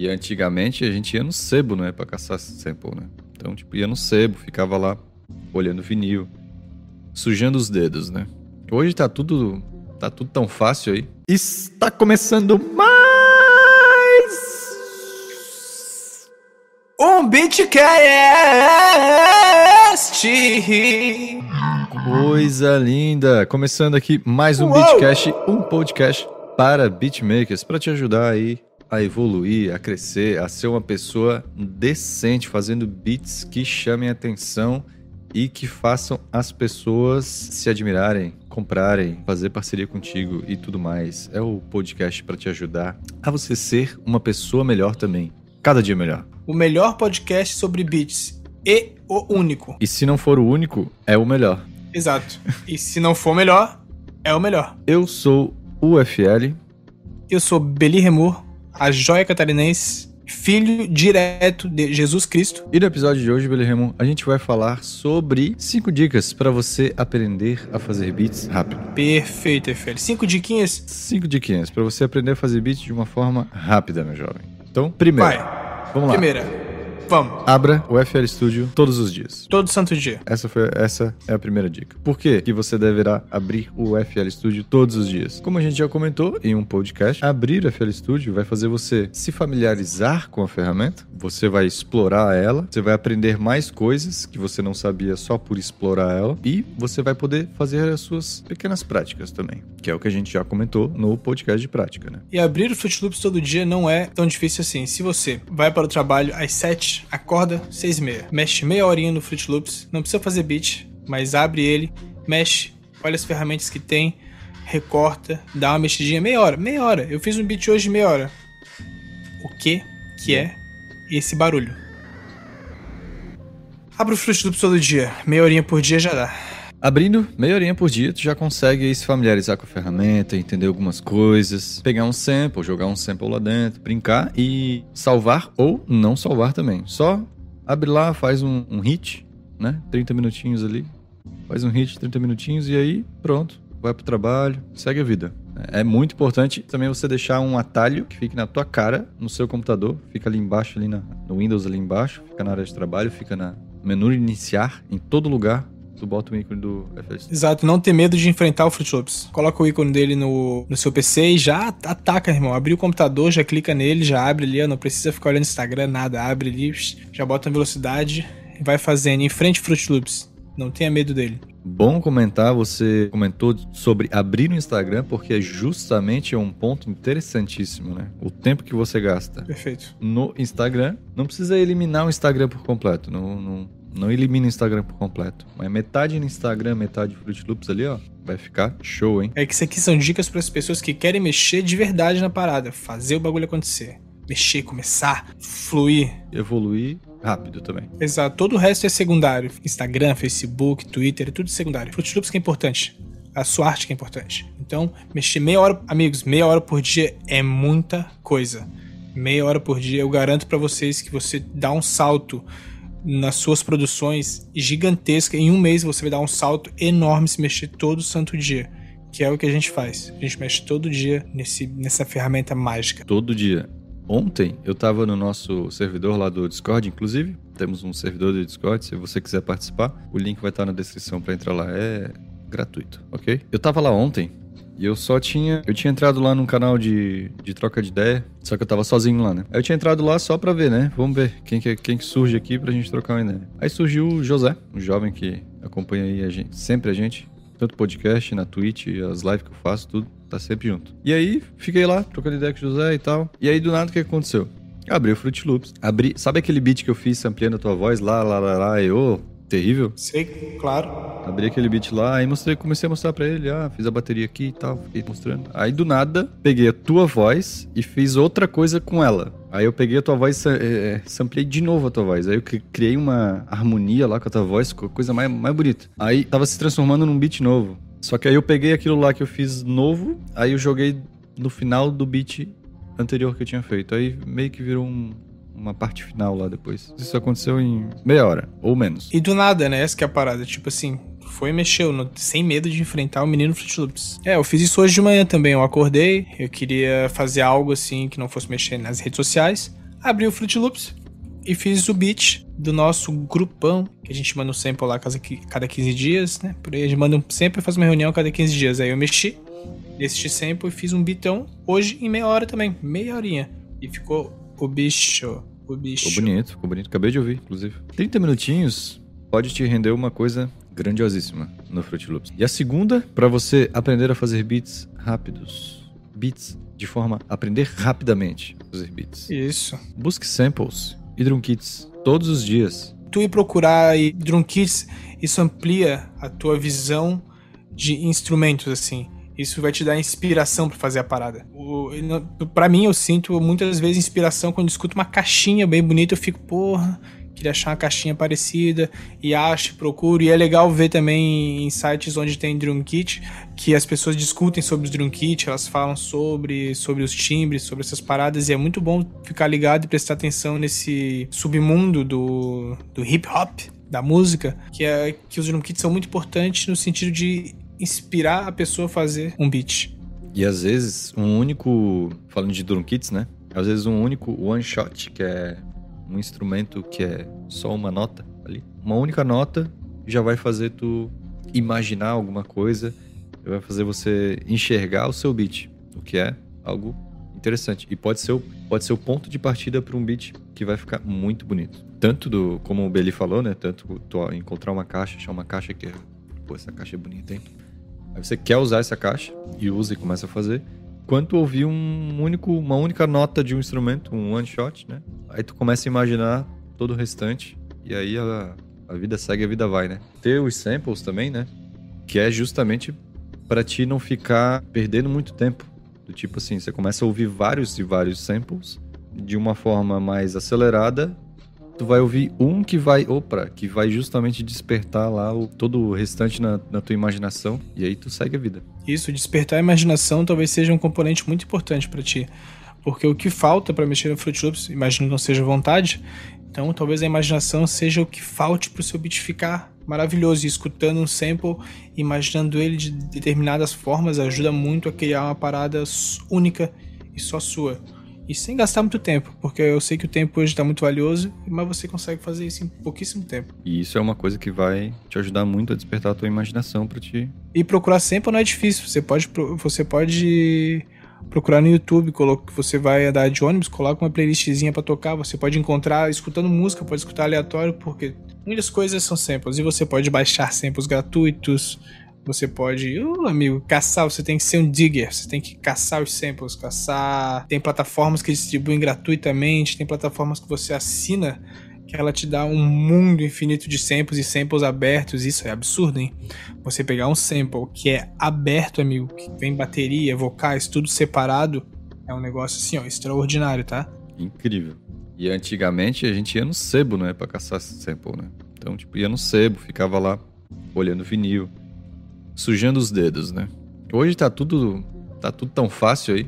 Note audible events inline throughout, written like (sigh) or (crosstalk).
E antigamente a gente ia no sebo, né? Pra caçar sample, né? Então, tipo, ia no sebo, ficava lá olhando vinil, sujando os dedos, né? Hoje tá tudo. tá tudo tão fácil aí. Está começando mais. Um Beatcast! Coisa linda! Começando aqui mais um Uou! Beatcast, um podcast para beatmakers, para te ajudar aí a evoluir, a crescer, a ser uma pessoa decente, fazendo beats que chamem atenção e que façam as pessoas se admirarem, comprarem, fazer parceria contigo e tudo mais. É o podcast para te ajudar a você ser uma pessoa melhor também, cada dia melhor. O melhor podcast sobre beats. E o único. E se não for o único, é o melhor. Exato. E se não for melhor, é o melhor. Eu sou o FL Eu sou Beli Remor, a joia catarinense, filho direto de Jesus Cristo. E no episódio de hoje, Belerremo, a gente vai falar sobre 5 dicas para você aprender a fazer beats rápido. Perfeito, FL. Cinco diquinhas. 5 diquinhas para você aprender a fazer beats de uma forma rápida, meu jovem. Então, primeiro, Vai. vamos lá. Primeira. Vamos. Abra o FL Studio todos os dias. Todo santo dia. Essa, foi, essa é a primeira dica. Por que que você deverá abrir o FL Studio todos os dias? Como a gente já comentou em um podcast, abrir o FL Studio vai fazer você se familiarizar com a ferramenta, você vai explorar ela, você vai aprender mais coisas que você não sabia só por explorar ela e você vai poder fazer as suas pequenas práticas também, que é o que a gente já comentou no podcast de prática, né? E abrir o Fruit Loops todo dia não é tão difícil assim. Se você vai para o trabalho às 7, acorda 6 e meia, mexe meia horinha no Fruit Loops, não precisa fazer beat, mas abre ele, mexe, olha as ferramentas que tem, recorta, dá uma mexidinha, meia hora, meia hora. Eu fiz um beat hoje meia hora. O que que é esse barulho? Abre o Fruit Loops todo dia, meia horinha por dia já dá. Abrindo meia horinha por dia, tu já consegue se familiarizar com a ferramenta, entender algumas coisas, pegar um sample, jogar um sample lá dentro, brincar e salvar ou não salvar também. Só abre lá, faz um, um hit, né? 30 minutinhos ali, faz um hit, 30 minutinhos e aí pronto, vai pro trabalho, segue a vida. É muito importante também você deixar um atalho que fique na tua cara, no seu computador, fica ali embaixo, ali na, no Windows ali embaixo, fica na área de trabalho, fica na menu iniciar, em todo lugar, tu bota o ícone do FL Exato, não ter medo de enfrentar o Fruit Loops. Coloca o ícone dele no, no seu PC e já ataca, irmão. Abriu o computador, já clica nele, já abre ali, ó, não precisa ficar olhando Instagram, nada. Abre ali, já bota na velocidade e vai fazendo. Enfrente o Fruit Loops. Não tenha medo dele. Bom comentar, você comentou sobre abrir o Instagram, porque justamente é um ponto interessantíssimo, né? O tempo que você gasta Perfeito. no Instagram. Não precisa eliminar o Instagram por completo. Não, não, não elimina o Instagram por completo. Mas metade no Instagram, metade Fruit Loops ali, ó. Vai ficar show, hein? É que isso aqui são dicas para as pessoas que querem mexer de verdade na parada. Fazer o bagulho acontecer. Mexer, começar, fluir. Evoluir rápido também. Exato. Todo o resto é secundário. Instagram, Facebook, Twitter, é tudo secundário. Fruit Loops que é importante. A sua arte que é importante. Então, mexer meia hora, amigos, meia hora por dia é muita coisa. Meia hora por dia, eu garanto pra vocês que você dá um salto nas suas produções gigantesca. Em um mês você vai dar um salto enorme se mexer todo santo dia. Que é o que a gente faz. A gente mexe todo dia nesse, nessa ferramenta mágica. Todo dia. Ontem eu tava no nosso servidor lá do Discord, inclusive. Temos um servidor do Discord, se você quiser participar, o link vai estar na descrição para entrar lá. É gratuito, ok? Eu tava lá ontem e eu só tinha. Eu tinha entrado lá num canal de, de troca de ideia, só que eu tava sozinho lá, né? Aí eu tinha entrado lá só pra ver, né? Vamos ver quem que, quem que surge aqui pra gente trocar uma ideia. Aí surgiu o José, um jovem que acompanha aí a gente, sempre a gente, tanto podcast, na Twitch, as lives que eu faço, tudo, tá sempre junto. E aí, fiquei lá, trocando ideia com o José e tal. E aí, do nada, o que aconteceu? Eu abri o Fruit Loops. Abri. Sabe aquele beat que eu fiz ampliando a tua voz lá, lá, lá, lá, e ô, terrível? Sei, claro. Abri aquele beat lá, aí mostrei, comecei a mostrar pra ele, ah, fiz a bateria aqui e tal, fiquei mostrando. Aí do nada, peguei a tua voz e fiz outra coisa com ela. Aí eu peguei a tua voz, é, é, samplei de novo a tua voz. Aí eu cri- criei uma harmonia lá com a tua voz, ficou coisa mais, mais bonita. Aí tava se transformando num beat novo. Só que aí eu peguei aquilo lá que eu fiz novo, aí eu joguei no final do beat anterior que eu tinha feito. Aí meio que virou um- uma parte final lá depois. Isso aconteceu em meia hora, ou menos. E do nada, né? Essa que é a parada. Tipo assim, foi e mexeu, no- sem medo de enfrentar o menino Fruit Loops. É, eu fiz isso hoje de manhã também. Eu acordei, eu queria fazer algo assim que não fosse mexer nas redes sociais. abri o Fruit Loops e fiz o beat do nosso grupão, que a gente manda um sample lá cada 15 dias, né? Por aí a gente manda um sample e faz uma reunião cada 15 dias. Aí eu mexi nesse sample e fiz um beatão hoje em meia hora também, meia horinha. E ficou o bicho, bicho. Ficou bonito, ficou bonito. Acabei de ouvir, inclusive. 30 minutinhos pode te render uma coisa grandiosíssima no Fruit Loops. E a segunda, para você aprender a fazer beats rápidos. Beats de forma a aprender rapidamente a fazer beats. Isso. Busque samples e drum kits todos os dias. Tu ir procurar e drum kits, isso amplia a tua visão de instrumentos assim. Isso vai te dar inspiração para fazer a parada. Para mim, eu sinto muitas vezes inspiração quando escuto uma caixinha bem bonita, eu fico, porra, queria achar uma caixinha parecida e acho, procuro. E é legal ver também em sites onde tem drum kit que as pessoas discutem sobre os drum kit, elas falam sobre, sobre os timbres, sobre essas paradas. E é muito bom ficar ligado e prestar atenção nesse submundo do, do hip hop, da música, que é que os drum kits são muito importantes no sentido de inspirar a pessoa a fazer um beat. E às vezes um único, falando de drum kits, né? Às vezes um único one shot, que é um instrumento que é só uma nota ali. Uma única nota já vai fazer tu imaginar alguma coisa, vai fazer você enxergar o seu beat, o que é algo interessante. E pode ser o, pode ser o ponto de partida para um beat que vai ficar muito bonito. Tanto do, como o Beli falou, né? Tanto tu encontrar uma caixa, achar uma caixa que é, pô, essa caixa é bonita, hein? Aí você quer usar essa caixa e usa e começa a fazer quanto ouvir um único, uma única nota de um instrumento, um one shot, né? Aí tu começa a imaginar todo o restante e aí a, a vida segue, a vida vai, né? Ter os samples também, né? Que é justamente para ti não ficar perdendo muito tempo. Do tipo assim, você começa a ouvir vários e vários samples de uma forma mais acelerada tu vai ouvir um que vai, opa, que vai justamente despertar lá o, todo o restante na, na tua imaginação e aí tu segue a vida. Isso, despertar a imaginação talvez seja um componente muito importante para ti. Porque o que falta para mexer no Fruit Loops, imagino que não seja vontade, então talvez a imaginação seja o que falte para o seu beat ficar maravilhoso. E escutando um sample, imaginando ele de determinadas formas, ajuda muito a criar uma parada única e só sua. E sem gastar muito tempo, porque eu sei que o tempo hoje está muito valioso, mas você consegue fazer isso em pouquíssimo tempo. E isso é uma coisa que vai te ajudar muito a despertar a tua imaginação para ti. E procurar sempre não é difícil. Você pode, você pode procurar no YouTube, que você vai andar de ônibus, coloca uma playlistzinha para tocar, você pode encontrar escutando música, pode escutar aleatório, porque muitas coisas são samples e você pode baixar samples gratuitos, você pode, amigo, caçar, você tem que ser um digger, você tem que caçar os samples, caçar. Tem plataformas que distribuem gratuitamente, tem plataformas que você assina que ela te dá um mundo infinito de samples e samples abertos. Isso é absurdo, hein? Você pegar um sample que é aberto, amigo, que vem bateria, vocais, tudo separado, é um negócio assim, ó, extraordinário, tá? Incrível. E antigamente a gente ia no sebo, né, pra caçar sample, né? Então, tipo, ia no sebo, ficava lá olhando vinil sujando os dedos, né? Hoje tá tudo, tá tudo tão fácil aí.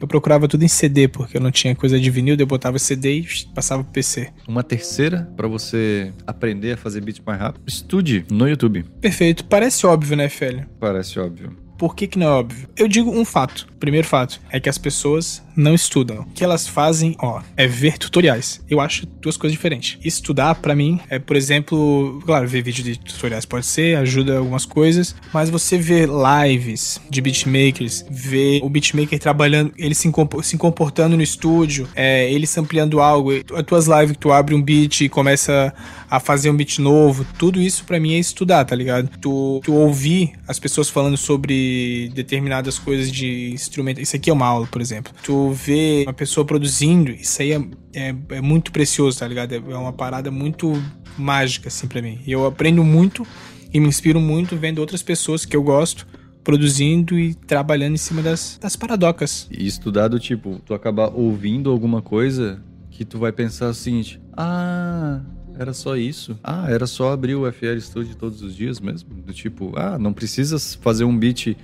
Eu procurava tudo em CD, porque eu não tinha coisa de vinil, eu botava CD e passava pro PC. Uma terceira, para você aprender a fazer beat mais rápido, estude no YouTube. Perfeito. Parece óbvio, né, Félio? Parece óbvio. Por que, que não é óbvio? Eu digo um fato. Primeiro fato é que as pessoas não estudam. O que elas fazem, ó, é ver tutoriais. Eu acho duas coisas diferentes. Estudar, para mim, é, por exemplo, claro, ver vídeo de tutoriais pode ser, ajuda algumas coisas, mas você ver lives de beatmakers, ver o beatmaker trabalhando, ele se, se comportando no estúdio, é, ele ampliando algo, as tuas lives que tu abre um beat e começa a fazer um beat novo, tudo isso para mim é estudar, tá ligado? Tu, tu ouvir as pessoas falando sobre determinadas coisas de instrumento. Isso aqui é uma aula, por exemplo. Tu vê uma pessoa produzindo, isso aí é, é, é muito precioso, tá ligado? É, é uma parada muito mágica, assim, pra mim. E eu aprendo muito e me inspiro muito vendo outras pessoas que eu gosto produzindo e trabalhando em cima das, das paradocas. E estudar do tipo, tu acabar ouvindo alguma coisa que tu vai pensar o seguinte: ah, era só isso. Ah, era só abrir o FL Studio todos os dias mesmo. Do tipo, ah, não precisas fazer um beat.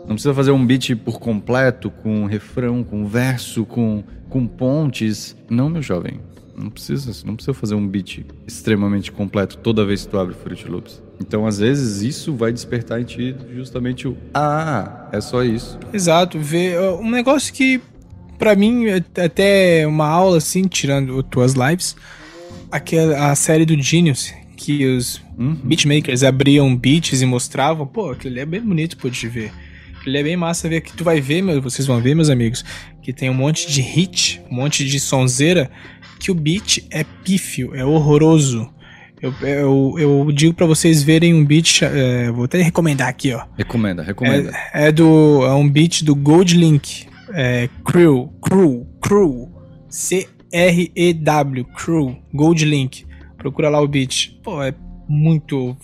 Não precisa fazer um beat por completo, com refrão, com verso, com, com pontes. Não, meu jovem. Não precisa, não precisa fazer um beat extremamente completo toda vez que tu abre Fruit Loops. Então, às vezes, isso vai despertar em ti justamente o Ah, é só isso. Exato. Ver um negócio que pra mim, é até uma aula, assim, tirando tuas lives, aquela, a série do Genius, que os uhum. beatmakers abriam beats e mostravam, pô, aquilo ali é bem bonito pô, de ver. Aquilo é bem massa ver que tu vai ver, meu, vocês vão ver, meus amigos, que tem um monte de hit, um monte de sonzeira, que o beat é pífio, é horroroso. Eu, eu, eu digo para vocês verem um beat, é, vou até recomendar aqui, ó. Recomenda, recomenda. É, é do, é um beat do Gold Link, é, Crew, Crew, Crew, C-R-E-W, Crew, Gold Link. Procura lá o beat. Pô, é muito,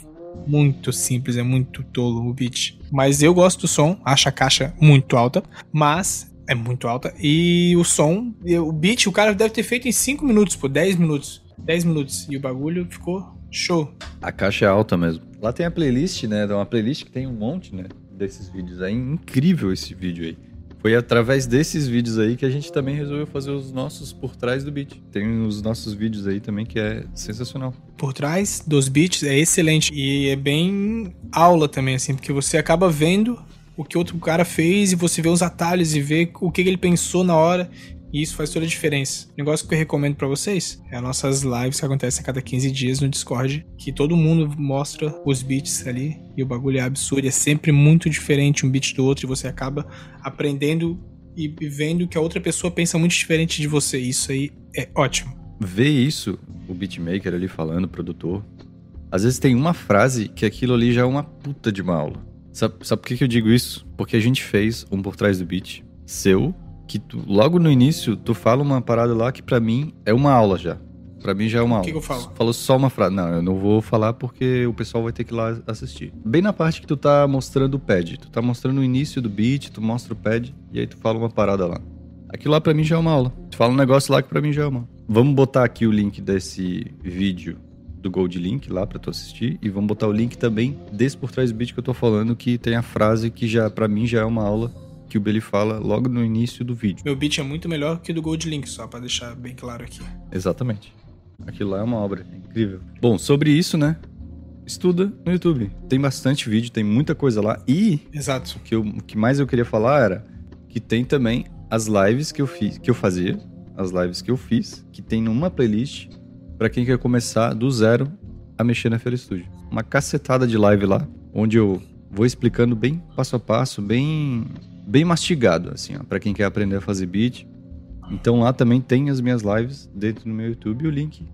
muito simples, é muito tolo o beat. Mas eu gosto do som, acho a caixa muito alta, mas é muito alta. E o som, o beat, o cara deve ter feito em 5 minutos, pô, 10 minutos. 10 minutos. E o bagulho ficou show. A caixa é alta mesmo. Lá tem a playlist, né? Uma playlist que tem um monte, né? Desses vídeos aí. Incrível esse vídeo aí. Foi através desses vídeos aí que a gente também resolveu fazer os nossos por trás do beat. Tem os nossos vídeos aí também que é sensacional. Por trás dos beats é excelente e é bem aula também, assim, porque você acaba vendo o que outro cara fez e você vê os atalhos e vê o que ele pensou na hora e isso faz toda a diferença. O negócio que eu recomendo para vocês é as nossas lives que acontecem a cada 15 dias no Discord, que todo mundo mostra os beats ali e o bagulho é absurdo, é sempre muito diferente um beat do outro e você acaba aprendendo e vendo que a outra pessoa pensa muito diferente de você. Isso aí é ótimo. Ver isso, o beatmaker ali falando, o produtor, às vezes tem uma frase que aquilo ali já é uma puta de uma aula. Sabe, sabe por que, que eu digo isso? Porque a gente fez um por trás do beat seu que tu, logo no início tu fala uma parada lá que para mim é uma aula já. Para mim já é uma aula. O que, que, eu falo? Falou só uma frase. Não, eu não vou falar porque o pessoal vai ter que ir lá assistir. Bem na parte que tu tá mostrando o pad. Tu tá mostrando o início do beat, tu mostra o pad e aí tu fala uma parada lá. Aquilo lá pra mim já é uma aula. Tu fala um negócio lá que pra mim já é uma Vamos botar aqui o link desse vídeo do Gold Link lá para tu assistir e vamos botar o link também desse por trás do beat que eu tô falando que tem a frase que já para mim já é uma aula que o Billy fala logo no início do vídeo. Meu beat é muito melhor que o do Gold Link, só para deixar bem claro aqui. Exatamente. Aquilo lá é uma obra incrível. Bom, sobre isso, né? Estuda no YouTube. Tem bastante vídeo, tem muita coisa lá. E. Exato. O que, eu, o que mais eu queria falar era que tem também as lives que eu fiz, que eu fazia, as lives que eu fiz, que tem numa playlist para quem quer começar do zero a mexer na Feira Studio. Uma cacetada de live lá, onde eu vou explicando bem passo a passo, bem bem mastigado, assim, para quem quer aprender a fazer beat. Então lá também tem as minhas lives dentro do meu YouTube o link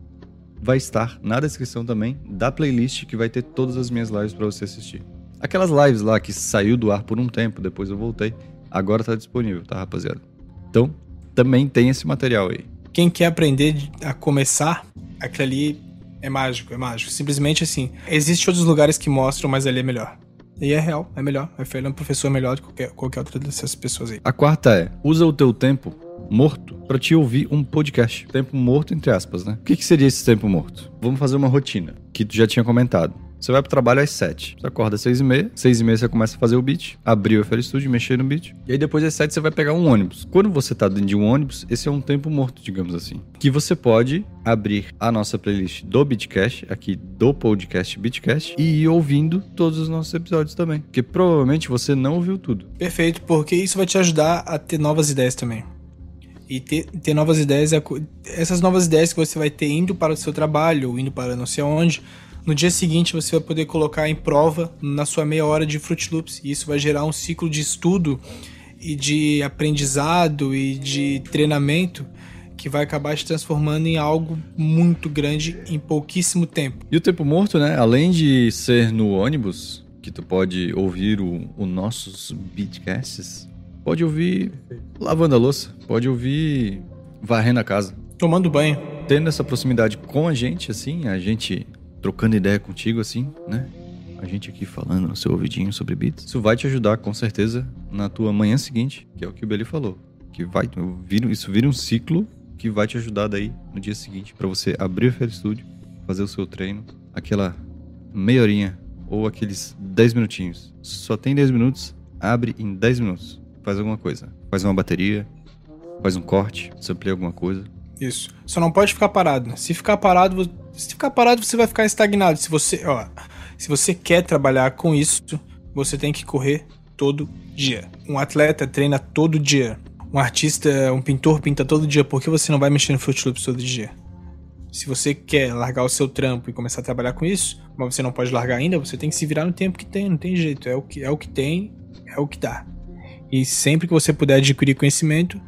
vai estar na descrição também da playlist que vai ter todas as minhas lives para você assistir. Aquelas lives lá que saiu do ar por um tempo, depois eu voltei, agora tá disponível, tá, rapaziada? Então, também tem esse material aí. Quem quer aprender a começar, aquele ali é mágico, é mágico. Simplesmente assim, existem outros lugares que mostram, mas ali é melhor. E é real, é melhor. Ele é um professor melhor do que qualquer, qualquer outra dessas pessoas aí. A quarta é: usa o teu tempo morto para te ouvir um podcast. Tempo morto, entre aspas, né? O que, que seria esse tempo morto? Vamos fazer uma rotina, que tu já tinha comentado. Você vai pro trabalho às 7. Você acorda às 6 e meia. 6 e meia você começa a fazer o beat. Abrir o FL Studio, mexer no beat. E aí depois às 7 você vai pegar um ônibus. Quando você tá dentro de um ônibus, esse é um tempo morto, digamos assim. Que você pode abrir a nossa playlist do Beatcast, aqui do podcast Beatcast, e ir ouvindo todos os nossos episódios também. Porque provavelmente você não ouviu tudo. Perfeito, porque isso vai te ajudar a ter novas ideias também. E ter, ter novas ideias, é essas novas ideias que você vai ter indo para o seu trabalho, ou indo para não sei onde, no dia seguinte você vai poder colocar em prova na sua meia hora de Fruit Loops. E isso vai gerar um ciclo de estudo e de aprendizado e de treinamento que vai acabar te transformando em algo muito grande em pouquíssimo tempo. E o tempo morto, né? Além de ser no ônibus, que tu pode ouvir o, o nossos beatcasts, pode ouvir lavando a louça, pode ouvir varrendo a casa. Tomando banho. Tendo essa proximidade com a gente, assim, a gente trocando ideia contigo, assim, né? A gente aqui falando no seu ouvidinho sobre beats. Isso vai te ajudar, com certeza, na tua manhã seguinte, que é o que o Beli falou. Que vai, isso vira um ciclo que vai te ajudar daí no dia seguinte para você abrir o FL Studio, fazer o seu treino, aquela meia horinha ou aqueles 10 minutinhos. Só tem 10 minutos, abre em 10 minutos. Faz alguma coisa. Faz uma bateria, faz um corte, sampleia alguma coisa. Isso. Só não pode ficar parado. Se ficar parado, se ficar parado, você vai ficar estagnado. Se você, ó, se você quer trabalhar com isso, você tem que correr todo dia. Um atleta treina todo dia. um artista, um pintor pinta todo dia, por que você não vai mexer no Fruit Loops todo dia? Se você quer largar o seu trampo e começar a trabalhar com isso, mas você não pode largar ainda, você tem que se virar no tempo que tem, não tem jeito. É o que, é o que tem, é o que dá. E sempre que você puder adquirir conhecimento,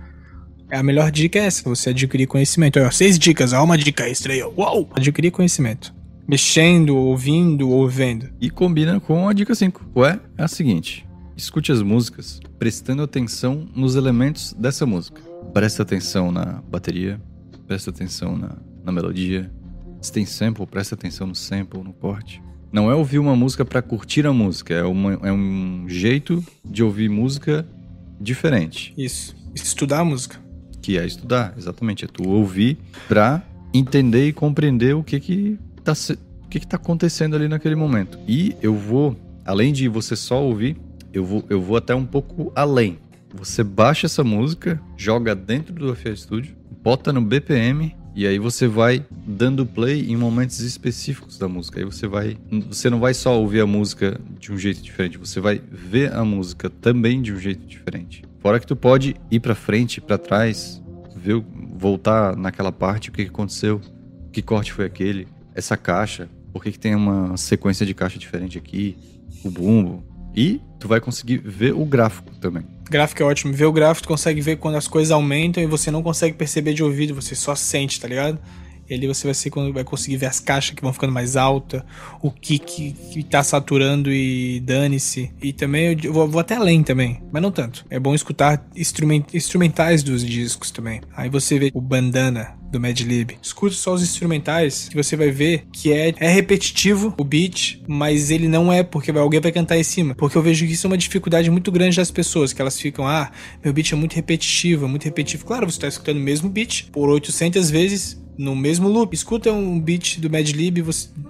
a melhor dica é essa, você adquirir conhecimento. Ó, seis dicas, ó, uma dica extra aí, ó. Uau! Adquirir conhecimento. Mexendo, ouvindo ou vendo. E combina com a dica 5. Ué, é a seguinte: escute as músicas prestando atenção nos elementos dessa música. Presta atenção na bateria, presta atenção na, na melodia. Se tem sample, presta atenção no sample, no corte. Não é ouvir uma música para curtir a música, é, uma, é um jeito de ouvir música diferente. Isso. Estudar a música. Que é estudar, exatamente. É tu ouvir pra entender e compreender o que que tá, o que que tá acontecendo ali naquele momento. E eu vou, além de você só ouvir, eu vou, eu vou até um pouco além. Você baixa essa música, joga dentro do FL Studio, bota no BPM e aí você vai dando play em momentos específicos da música. Aí você vai, você não vai só ouvir a música de um jeito diferente, você vai ver a música também de um jeito diferente. Fora que tu pode ir para frente, para trás, ver, voltar naquela parte o que aconteceu, que corte foi aquele, essa caixa, por que, tem uma sequência de caixa diferente aqui, o bumbo. E tu vai conseguir ver o gráfico também. Gráfico é ótimo. Ver o gráfico, tu consegue ver quando as coisas aumentam e você não consegue perceber de ouvido, você só sente, tá ligado? E ali você vai, ser, vai conseguir ver as caixas que vão ficando mais altas, o que, que, que tá saturando e dane-se. E também eu vou, vou, até além também, mas não tanto. É bom escutar instrument, instrumentais dos discos também. Aí você vê o bandana do Madlib. Escute só os instrumentais que você vai ver que é, é repetitivo o beat, mas ele não é porque alguém vai cantar em cima. Porque eu vejo que isso é uma dificuldade muito grande das pessoas, que elas ficam, ah, meu beat é muito repetitivo, é muito repetitivo. Claro, você tá escutando o mesmo beat por 800 vezes no mesmo loop. Escuta um beat do Madlib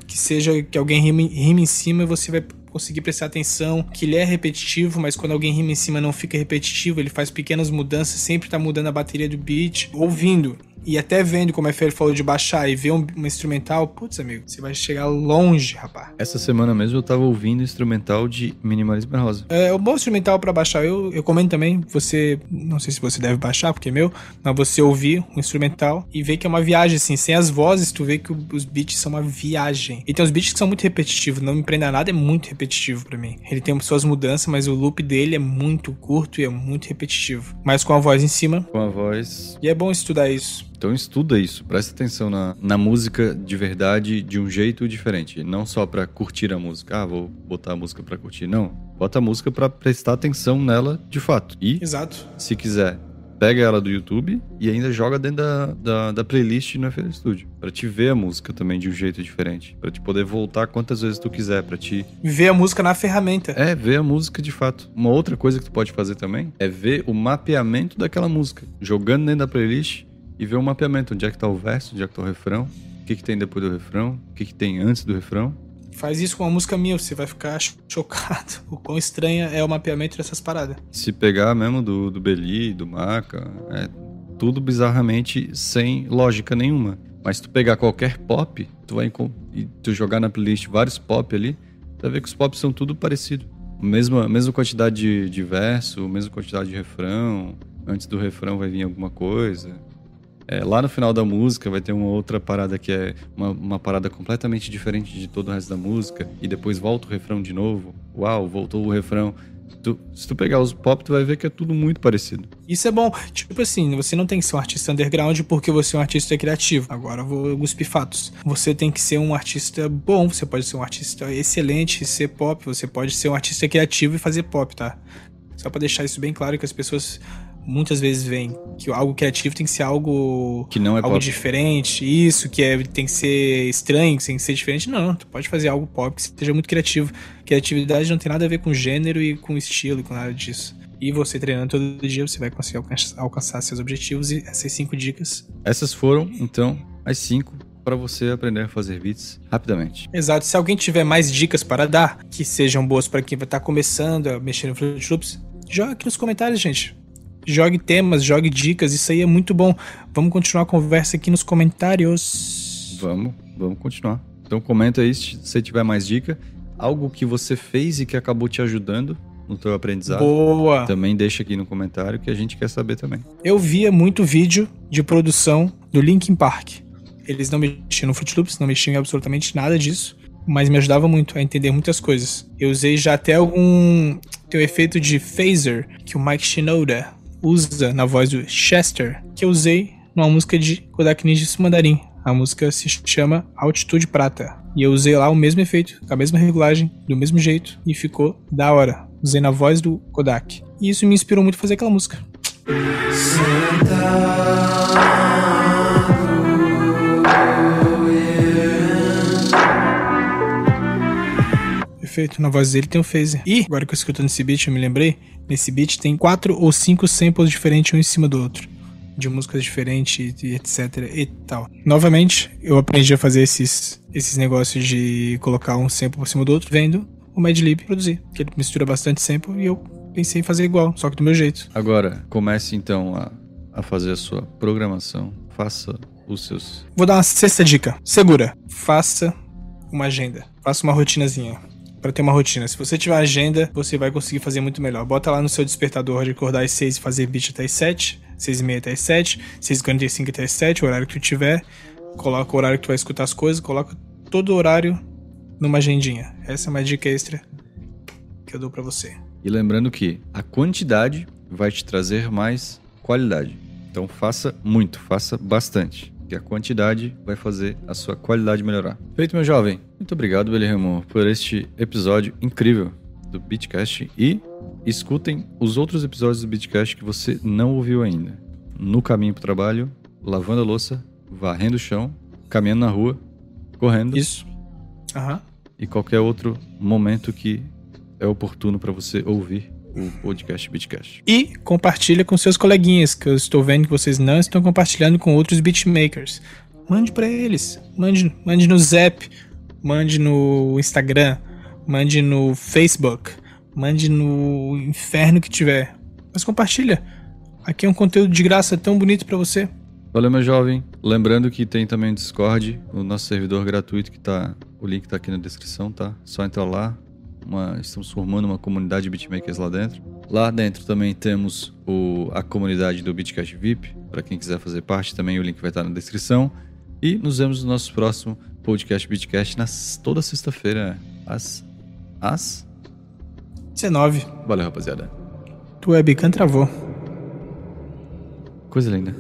que seja que alguém rime, rime em cima e você vai conseguir prestar atenção que ele é repetitivo, mas quando alguém rima em cima não fica repetitivo, ele faz pequenas mudanças, sempre tá mudando a bateria do beat. Ouvindo, e até vendo como a Fer falou de baixar e ver um, um, instrumental, putz, amigo, você vai chegar longe, rapaz. Essa semana mesmo eu tava ouvindo instrumental de Minimalismo Rosa. É um bom instrumental para baixar. Eu, eu comento também, você, não sei se você deve baixar, porque é meu, mas você ouvir um instrumental e ver que é uma viagem, assim, sem as vozes, tu vê que os beats são uma viagem. E tem uns beats que são muito repetitivos, não me prenda nada, é muito repetitivo para mim. Ele tem suas mudanças, mas o loop dele é muito curto e é muito repetitivo. Mas com a voz em cima. Com a voz. E é bom estudar isso. Então estuda isso, presta atenção na, na música de verdade de um jeito diferente, não só para curtir a música. Ah, vou botar a música para curtir, não. Bota a música para prestar atenção nela de fato. E Exato. se quiser, pega ela do YouTube e ainda joga dentro da, da, da playlist no FL Studio. Pra te ver a música também de um jeito diferente. Pra te poder voltar quantas vezes tu quiser. Pra te. Ver a música na ferramenta. É, ver a música de fato. Uma outra coisa que tu pode fazer também é ver o mapeamento daquela música. Jogando dentro da playlist e ver o mapeamento, onde é que tá o verso, onde é que tá o refrão, o que, que tem depois do refrão, o que, que tem antes do refrão. Faz isso com uma música minha, você vai ficar chocado. (laughs) O quão estranha é o mapeamento dessas paradas. Se pegar mesmo do, do Beli, do Maca, é tudo bizarramente sem lógica nenhuma. Mas se tu pegar qualquer pop, tu vai e tu jogar na playlist vários pop ali, tu vai ver que os pops são tudo parecido. Mesma, mesma quantidade de, de verso, mesma quantidade de refrão. Antes do refrão vai vir alguma coisa. É, lá no final da música vai ter uma outra parada que é uma, uma, parada completamente diferente de todo o resto da música. E depois volta o refrão de novo. Uau, voltou o refrão. Tu, se tu pegar os pop, tu vai ver que é tudo muito parecido. Isso é bom. Tipo assim, você não tem que ser um artista underground porque você é um artista criativo. Agora eu vou cuspir fatos. Você tem que ser um artista bom, você pode ser um artista excelente, ser pop, você pode ser um artista criativo e fazer pop, tá? Só para deixar isso bem claro que as pessoas muitas vezes vem que algo criativo tem que ser algo que não é algo pop. diferente, isso que é, tem que ser estranho, que tem que ser diferente. Não, tu pode fazer algo pop que seja muito criativo. Criatividade não tem nada a ver com gênero e com estilo, com nada disso. E você treinando todo dia, você vai conseguir alcançar, seus objetivos e essas cinco dicas. Essas foram, então, as cinco para você aprender a fazer beats rapidamente. Exato. Se alguém tiver mais dicas para dar, que sejam boas para quem vai estar tá começando a mexer no Fruit Loops, joga aqui nos comentários, gente jogue temas, jogue dicas, isso aí é muito bom. Vamos continuar a conversa aqui nos comentários. Vamos, vamos continuar. Então comenta aí se você tiver mais dica, algo que você fez e que acabou te ajudando no teu aprendizado, Boa! também deixa aqui no comentário que a gente quer saber também. Eu via muito vídeo de produção do Linkin Park. Eles não mexiam no Fruit Loops, não mexiam em absolutamente nada disso, mas me ajudava muito a entender muitas coisas. Eu usei já até algum. Tem o efeito de phaser que o Mike Shinoda usa na voz do Chester, que eu usei numa música de Kodak Ninja Mandarim. A música se chama Altitude Prata. E eu usei lá o mesmo efeito, com a mesma regulagem, do mesmo jeito, e ficou da hora. Usei na voz do Kodak. E isso me inspirou muito a fazer aquela música. Perfeito, na voz dele tem um phaser. E, agora que eu escutando esse beat, eu me lembrei, nesse beat tem quatro ou cinco samples diferentes um em cima do outro. De músicas diferentes e etc e tal. Novamente, eu aprendi a fazer esses, esses negócios de colocar um sample por cima do outro, vendo o Madlib produzir. Que ele mistura bastante sample e eu pensei em fazer igual, só que do meu jeito. Agora, comece então a, a fazer a sua programação. Faça os seus. Vou dar uma sexta dica. Segura. Faça uma agenda. Faça uma rotinazinha. Pra ter uma rotina. Se você tiver agenda, você vai conseguir fazer muito melhor. Bota lá no seu despertador de acordar às 6 e fazer beat até às 7, 6 e meia até às 7, 6h45 até às 7, o horário que tu tiver. Coloca o horário que tu vai escutar as coisas, coloca todo o horário numa agendinha. Essa é uma dica extra que eu dou pra você. E lembrando que a quantidade vai te trazer mais qualidade. Então faça muito, faça bastante. Que a quantidade vai fazer a sua qualidade melhorar. Feito, meu jovem. Muito obrigado, Belirremo, por este episódio incrível do Beatcast. E escutem os outros episódios do Beatcast que você não ouviu ainda. No caminho para o trabalho, lavando a louça, varrendo o chão, caminhando na rua, correndo Isso. Aham. e qualquer outro momento que é oportuno para você ouvir o podcast Beatcast. E compartilha com seus coleguinhas, que eu estou vendo que vocês não estão compartilhando com outros beatmakers. Mande pra eles. Mande, mande no Zap, mande no Instagram, mande no Facebook, mande no inferno que tiver. Mas compartilha. Aqui é um conteúdo de graça tão bonito pra você. Valeu, meu jovem. Lembrando que tem também o Discord, o nosso servidor gratuito que tá. O link tá aqui na descrição, tá? Só entrar lá. Uma- estamos formando uma comunidade de beatmakers lá dentro. Lá dentro também temos o, a comunidade do Beatcast VIP. Para quem quiser fazer parte também, o link vai estar na descrição. E nos vemos no nosso próximo podcast Beatcast nas, toda sexta-feira, às. às. 19. Valeu, rapaziada. Tu webcam travou. Coisa linda.